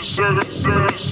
moment of silence.